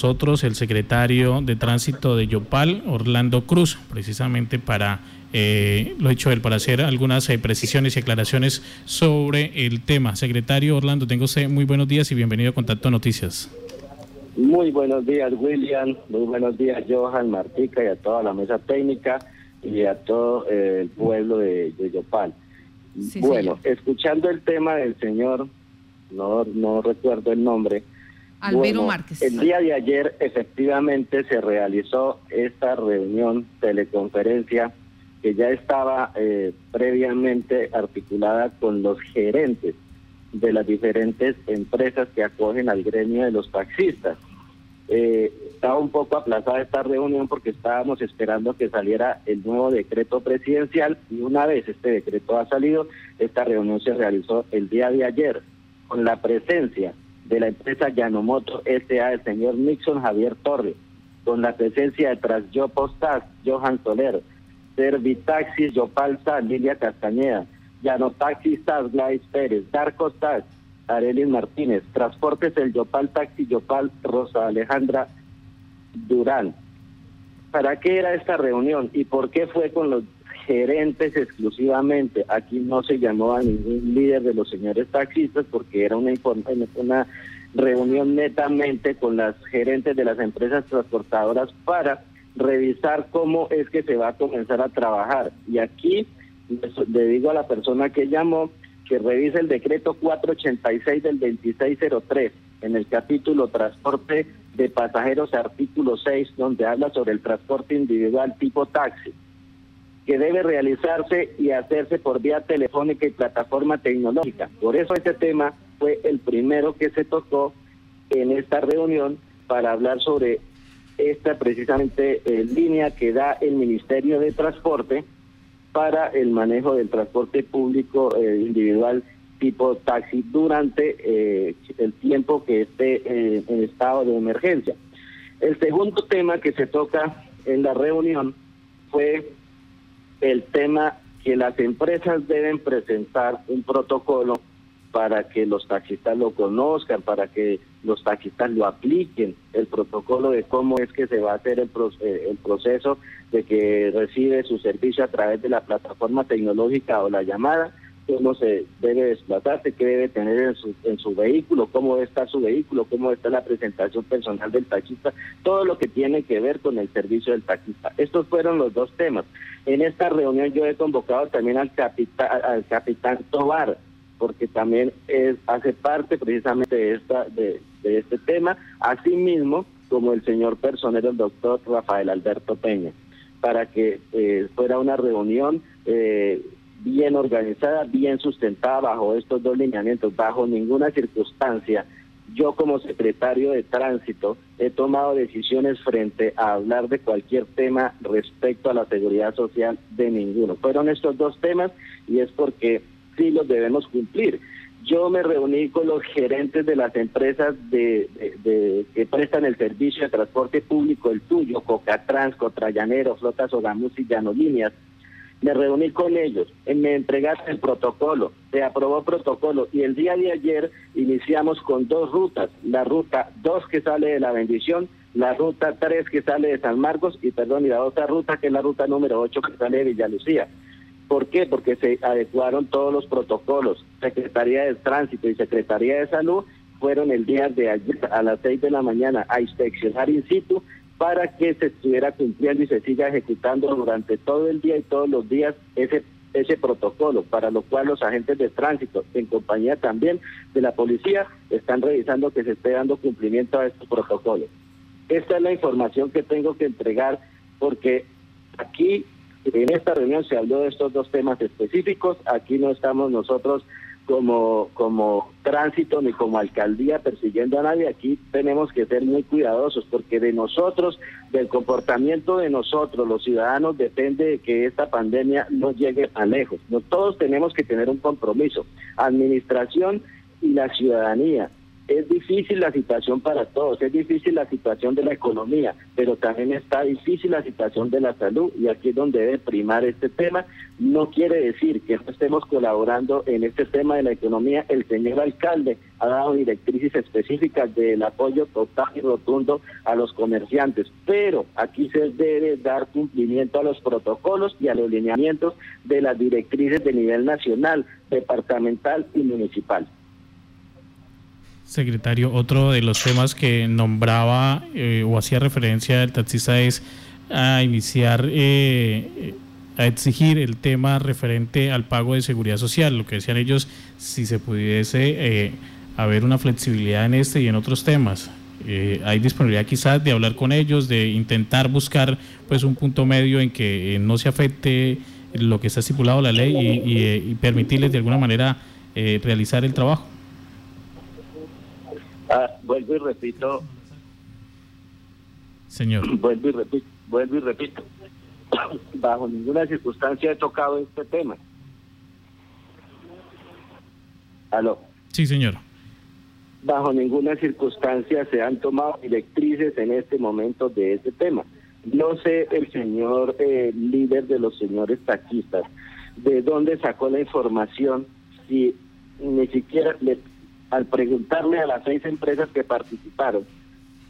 nosotros el secretario de tránsito de Yopal, Orlando Cruz, precisamente para eh, lo hecho él, para hacer algunas eh, precisiones y aclaraciones sobre el tema. Secretario Orlando, tengo usted muy buenos días y bienvenido a Contacto Noticias. Muy buenos días, William. Muy buenos días, Johan, Martica y a toda la mesa técnica y a todo eh, el pueblo de, Yopal. bueno, escuchando el tema del señor, no, no recuerdo el nombre, Albero Márquez. El día de ayer efectivamente se realizó esta reunión, teleconferencia, que ya estaba eh, previamente articulada con los gerentes de las diferentes empresas que acogen al gremio de los taxistas. Eh, estaba un poco aplazada esta reunión porque estábamos esperando que saliera el nuevo decreto presidencial y una vez este decreto ha salido, esta reunión se realizó el día de ayer con la presencia de la empresa Yanomoto S.A. el señor Nixon Javier Torres, con la presencia de Trasyo Postas, Johan Soler, Servitaxis, Yopal Lilia Castañeda, Yanotaxis Tas, Gladys Pérez, Darko Tas, Arelis Martínez, Transportes el Yopal Taxi, Yopal Rosa Alejandra Durán. ¿Para qué era esta reunión y por qué fue con los gerentes exclusivamente. Aquí no se llamó a ningún líder de los señores taxistas porque era una, una reunión netamente con las gerentes de las empresas transportadoras para revisar cómo es que se va a comenzar a trabajar. Y aquí le digo a la persona que llamó que revise el decreto 486 del 2603 en el capítulo transporte de pasajeros artículo 6 donde habla sobre el transporte individual tipo taxi que debe realizarse y hacerse por vía telefónica y plataforma tecnológica. Por eso este tema fue el primero que se tocó en esta reunión para hablar sobre esta precisamente eh, línea que da el Ministerio de Transporte para el manejo del transporte público eh, individual tipo taxi durante eh, el tiempo que esté en estado de emergencia. El segundo tema que se toca en la reunión fue el tema que las empresas deben presentar un protocolo para que los taxistas lo conozcan, para que los taxistas lo apliquen, el protocolo de cómo es que se va a hacer el, eh, el proceso de que recibe su servicio a través de la plataforma tecnológica o la llamada, cómo se debe desplazarse, qué debe tener en su, en su vehículo, cómo está su vehículo, cómo está la presentación personal del taxista, todo lo que tiene que ver con el servicio del taxista. Estos fueron los dos temas. En esta reunión yo he convocado también al, capitán, al capitán Tobar, porque también es, hace parte precisamente de, esta, de, este tema, asimismo como el señor personero, el doctor Rafael Alberto Peña, para que eh, fuera una reunión eh, bien organizada, bien sustentada bajo estos dos lineamientos, bajo ninguna circunstancia. Yo como secretario de tránsito he tomado decisiones frente a hablar de cualquier tema respecto a la seguridad social de ninguno. Fueron estos dos temas y es porque sí los debemos cumplir. Yo me reuní con los gerentes de las empresas de, que prestan el servicio de transporte público, el tuyo, Cocatrans, Cotrayanero, Flotas Ogamus y Llanolíneas, me reuní con ellos, me entregaste el protocolo, se aprobó protocolo y el día de ayer iniciamos con dos rutas, la ruta 2 que sale de la bendición, la ruta 3 que sale de San Marcos y perdón, y la otra ruta que es la ruta número 8 que sale de Villalucía. ¿Por qué? Porque se adecuaron todos los protocolos. Secretaría de Tránsito y Secretaría de Salud fueron el día de ayer a las 6 de la mañana a inspeccionar in situ para que se estuviera cumpliendo y se siga ejecutando durante todo el día y todos los días ese ese protocolo, para lo cual los agentes de tránsito, en compañía también de la policía, están revisando que se esté dando cumplimiento a estos protocolos. Esta es la información que tengo que entregar porque aquí en esta reunión se habló de estos dos temas específicos, aquí no estamos nosotros como, como tránsito ni como alcaldía persiguiendo a nadie. Aquí tenemos que ser muy cuidadosos porque de nosotros, del comportamiento de nosotros, los ciudadanos, depende de que esta pandemia no llegue a lejos. No, todos tenemos que tener un compromiso, administración y la ciudadanía. Es difícil la situación para todos, es difícil la situación de la economía, pero también está difícil la situación de la salud y aquí es donde debe primar este tema. No quiere decir que no estemos colaborando en este tema de la economía. El señor alcalde ha dado directrices específicas del apoyo total y rotundo a los comerciantes, pero aquí se debe dar cumplimiento a los protocolos y a los lineamientos de las directrices de nivel nacional, departamental y municipal. Secretario, otro de los temas que nombraba eh, o hacía referencia el taxista es a iniciar, eh, a exigir el tema referente al pago de seguridad social. Lo que decían ellos, si se pudiese eh, haber una flexibilidad en este y en otros temas. hay disponibilidad quizás de hablar con ellos, de intentar buscar pues un punto medio en que no se afecte lo que está estipulado la ley y permitirles de alguna manera realizar el trabajo. Ah, vuelvo y repito. Señor. Vuelvo y repito, vuelvo y repito. Bajo ninguna circunstancia he tocado este tema. ¿Aló? Sí, señor. Bajo ninguna circunstancia se han tomado directrices en este momento de este tema. No sé el señor eh, líder de los señores taxistas de dónde sacó la información si ni siquiera le al preguntarle a las seis empresas que participaron,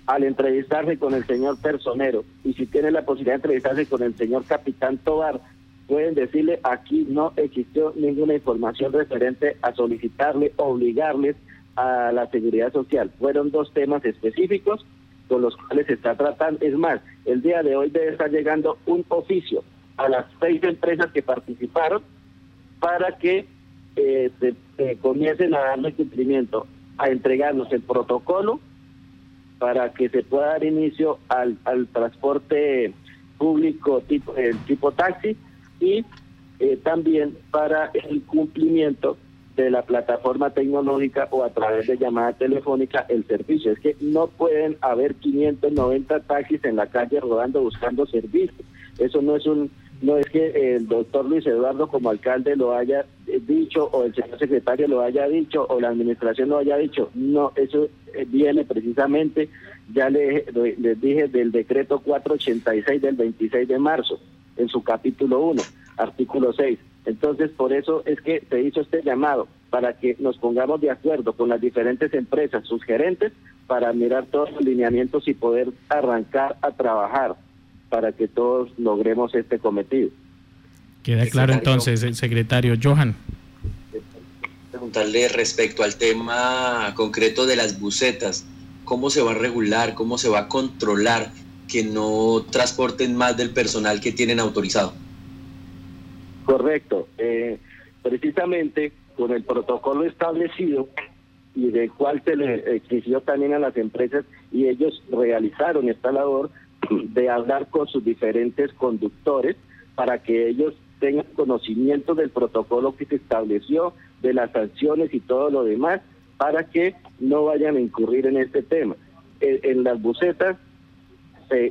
al entrevistarse con el señor personero y si tiene la posibilidad de entrevistarse con el señor capitán Tobar, pueden decirle aquí no existió ninguna información referente a solicitarle, obligarles a la seguridad social. Fueron dos temas específicos con los cuales se está tratando. Es más, el día de hoy debe estar llegando un oficio a las seis empresas que participaron para que eh, comiencen a darle cumplimiento, a entregarnos el protocolo para que se pueda dar inicio al, al transporte público tipo, tipo taxi y eh, también para el cumplimiento de la plataforma tecnológica o a través de llamada telefónica el servicio. Es que no pueden haber 590 taxis en la calle rodando buscando servicio. Eso no es un no es que el doctor Luis Eduardo como alcalde lo haya dicho o el señor secretario lo haya dicho o la administración lo haya dicho. No, eso eh, viene precisamente, ya les, les dije, del decreto 486 del 26 de marzo, en su capítulo 1, artículo 6. Entonces, por eso es que se hizo este llamado, para que nos pongamos de acuerdo con las diferentes empresas, sus gerentes, para mirar todos los lineamientos y poder arrancar a trabajar para que todos logremos este cometido. Queda claro entonces, el secretario Johan. Preguntarle respecto al tema concreto de las bucetas, ¿cómo se va a regular, cómo se va a controlar que no transporten más del personal que tienen autorizado? Correcto. Eh, precisamente con el protocolo establecido y del cual se le exigió también a las empresas y ellos realizaron esta labor, de hablar con sus diferentes conductores para que ellos tengan conocimiento del protocolo que se estableció, de las sanciones y todo lo demás, para que no vayan a incurrir en este tema. En, las bucetas se,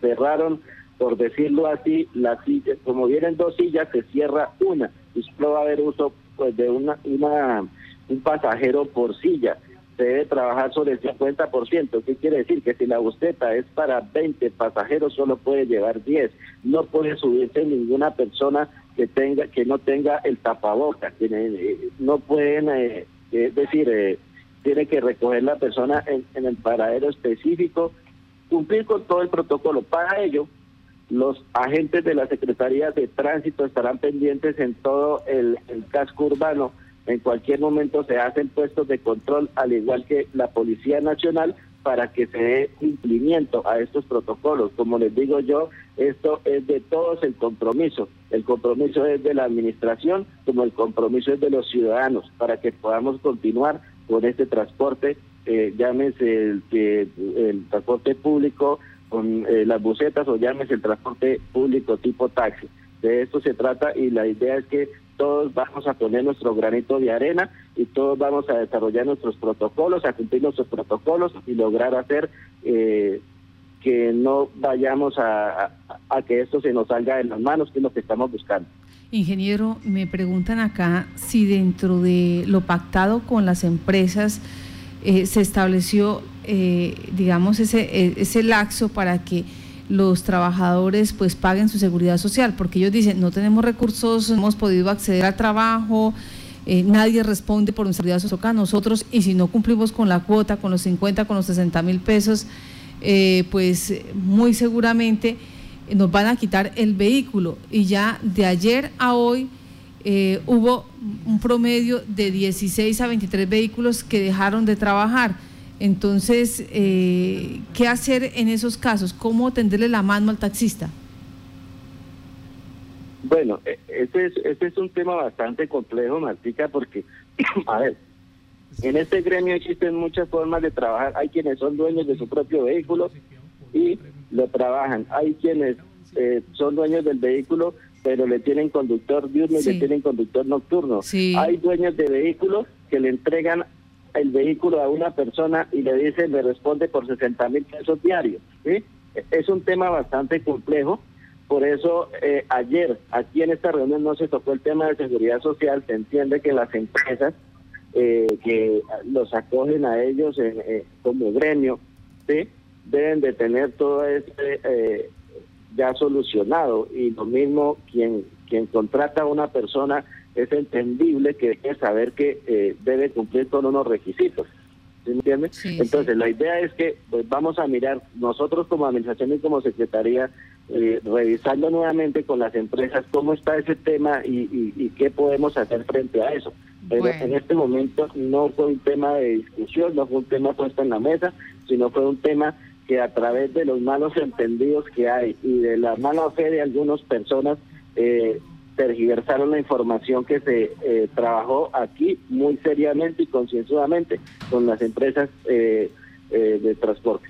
cerraron, por decirlo así, las sillas, como vienen dos sillas, se cierra una. Y solo va a haber uso pues de una, una un pasajero por silla se debe trabajar sobre el 50%. ¿Qué quiere decir? Que si la busteta es para 20 pasajeros, solo puede llevar 10. No puede subirse ninguna persona que tenga que no tenga el tapaboca. Eh, no pueden, eh, es decir, eh, tiene que recoger la persona en, el paradero específico, cumplir con todo el protocolo. Para ello, los agentes de la Secretaría de Tránsito estarán pendientes en todo el casco urbano en cualquier momento se hacen puestos de control, al igual que la Policía Nacional, para que se dé cumplimiento a estos protocolos. Como les digo yo, esto es de todos el compromiso. El compromiso es de la administración, como el compromiso es de los ciudadanos, para que podamos continuar con este transporte, eh, llámese el, el transporte público con eh, las bucetas o llámese el transporte público tipo taxi. De esto se trata y la idea es que todos vamos a poner nuestro granito de arena y todos vamos a desarrollar nuestros protocolos, a cumplir nuestros protocolos y lograr hacer eh, que no vayamos a, que esto se nos salga de las manos, que es lo que estamos buscando. Ingeniero, me preguntan acá si dentro de lo pactado con las empresas eh, se estableció, eh, digamos, ese, eh, ese laxo para que los trabajadores pues paguen su seguridad social, porque ellos dicen, no tenemos recursos, no hemos podido acceder al trabajo, nadie responde por nuestra seguridad social, nosotros, y si no cumplimos con la cuota, con los 50, con los 60 mil pesos, pues muy seguramente nos van a quitar el vehículo. Y ya de ayer a hoy eh, hubo un promedio de 16 a 23 vehículos que dejaron de trabajar. Entonces, eh, ¿qué hacer en esos casos? ¿Cómo tenderle la mano al taxista? Bueno, este es, este es un tema bastante complejo, Martica, porque, a ver, en este gremio existen muchas formas de trabajar. Hay quienes son dueños de su propio vehículo y lo trabajan. Hay quienes eh, son dueños del vehículo pero le tienen conductor diurno y le tienen conductor nocturno. Hay dueños de vehículos que le entregan el vehículo a una persona y le dicen, le responde por 60 mil pesos diarios. Es un tema bastante complejo. Por eso eh, ayer aquí en esta reunión no se tocó el tema de seguridad social. Se entiende que las empresas eh, que los acogen a ellos eh, como gremio ¿sí? deben de tener todo este ya solucionado y lo mismo quien quien contrata a una persona es entendible que debe saber que eh, debe cumplir con unos requisitos. ¿Sí me entiendes? Entonces, la idea es que pues, vamos a mirar nosotros como administración y como secretaría, eh, revisando nuevamente con las empresas cómo está ese tema y, y, qué podemos hacer frente a eso. Pero en este momento no fue un tema de discusión, no fue un tema puesto en la mesa, sino fue un tema que a través de los malos entendidos que hay y de la mala fe de algunas personas eh, tergiversaron la información que se eh, trabajó aquí muy seriamente y concienzudamente con las empresas eh, eh, de transporte.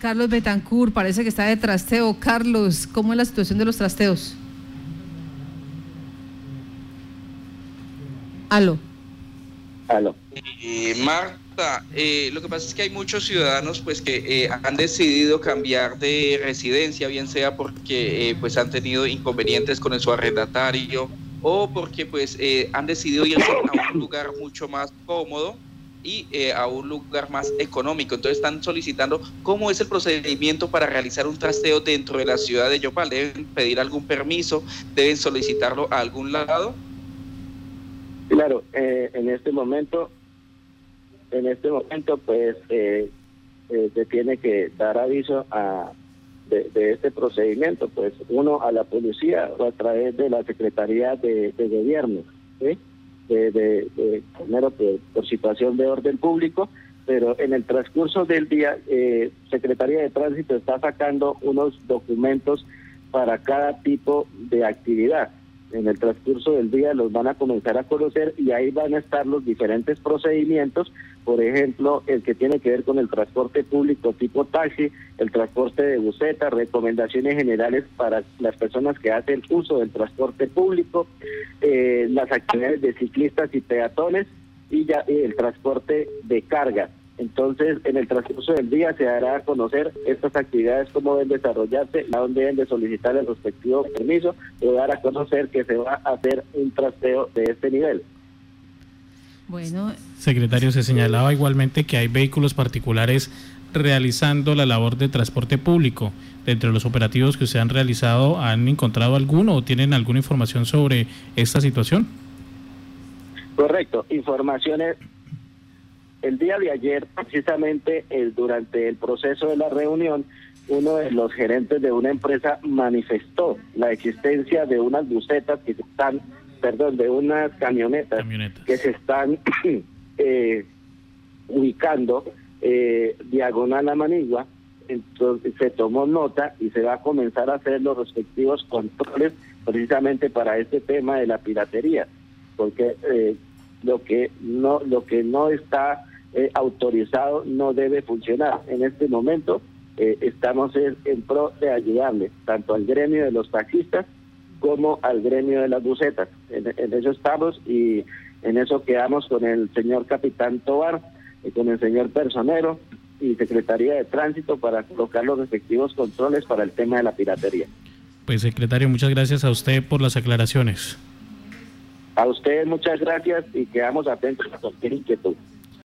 Carlos Betancourt, parece que está de trasteo. Carlos, ¿cómo es la situación de los trasteos? Aló. Aló. Mar, eh, lo que pasa es que hay muchos ciudadanos pues que eh, han decidido cambiar de residencia, bien sea porque eh, pues han tenido inconvenientes con su arrendatario o porque pues han decidido ir a un lugar mucho más cómodo y a un lugar más económico. Entonces están solicitando cómo es el procedimiento para realizar un trasteo dentro de la ciudad de Yopal. ¿Deben pedir algún permiso? ¿Deben solicitarlo a algún lado? Claro, en este momento en este momento pues eh, eh, se tiene que dar aviso a de, este procedimiento, pues uno a la policía o a través de la Secretaría de, Gobierno, ¿sí? de, primero por, situación de orden público, pero en el transcurso del día, eh, Secretaría de Tránsito está sacando unos documentos para cada tipo de actividad en el transcurso del día los van a comenzar a conocer y ahí van a estar los diferentes procedimientos, por ejemplo, el que tiene que ver con el transporte público tipo taxi, el transporte de buseta, recomendaciones generales para las personas que hacen uso del transporte público, eh, las actividades de ciclistas y peatones y ya el transporte de carga. Entonces, en el transcurso del día se dará a conocer estas actividades, cómo deben desarrollarse, a dónde deben de solicitar el respectivo permiso, y dar a conocer que se va a hacer un trasteo de este nivel. Bueno. Secretario, se señalaba igualmente que hay vehículos particulares realizando la labor de transporte público. Dentro de los operativos que se han realizado, ¿han encontrado alguno o tienen alguna información sobre esta situación? Correcto, informaciones el día de ayer, precisamente durante el proceso de la reunión, uno de los gerentes de una empresa manifestó la existencia de unas bucetas que se están, perdón, de unas camionetas, que se están eh, ubicando eh, diagonal a Manigua. Entonces se tomó nota y se va a comenzar a hacer los respectivos controles precisamente para este tema de la piratería, porque eh, lo que no lo que no está eh, autorizado no debe funcionar. En este momento eh, estamos en, pro de ayudarle tanto al gremio de los taxistas como al gremio de las bucetas. En, eso estamos y en eso quedamos con el señor capitán Tobar y con el señor personero y Secretaría de Tránsito para colocar los respectivos controles para el tema de la piratería. Pues secretario, muchas gracias a usted por las aclaraciones. A ustedes muchas gracias y quedamos atentos a cualquier inquietud.